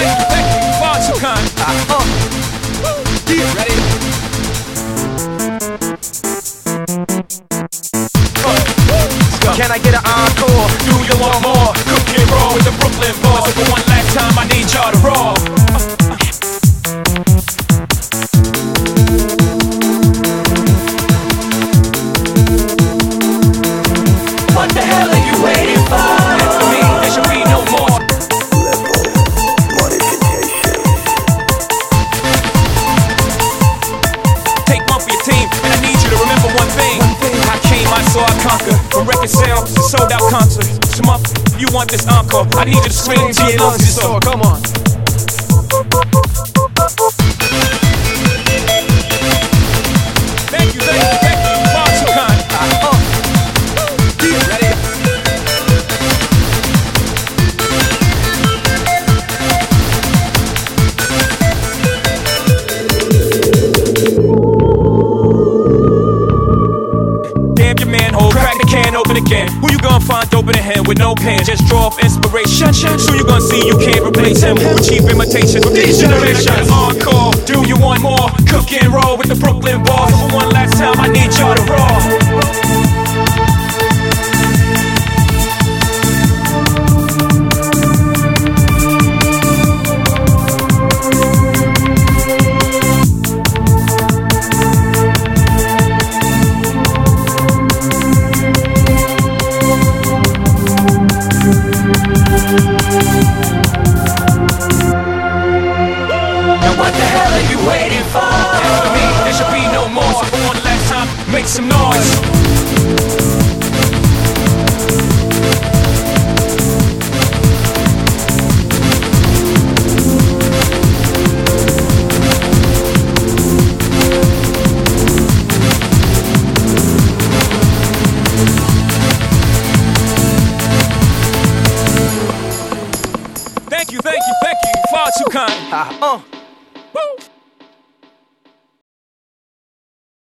thank you, ready? From record sold out concert. My, you want this encore? I need you to scream till your lungs is sore. Come on. Open again. Who you gonna find open in hand with no pen? Just draw off inspiration. So you gonna see you can't replace him with cheap imitations from these generations. Encore, do you want more? Cook and roll with the Brooklyn boys. For one last time, I need y'all to roll. Too kind. Uh, Woo.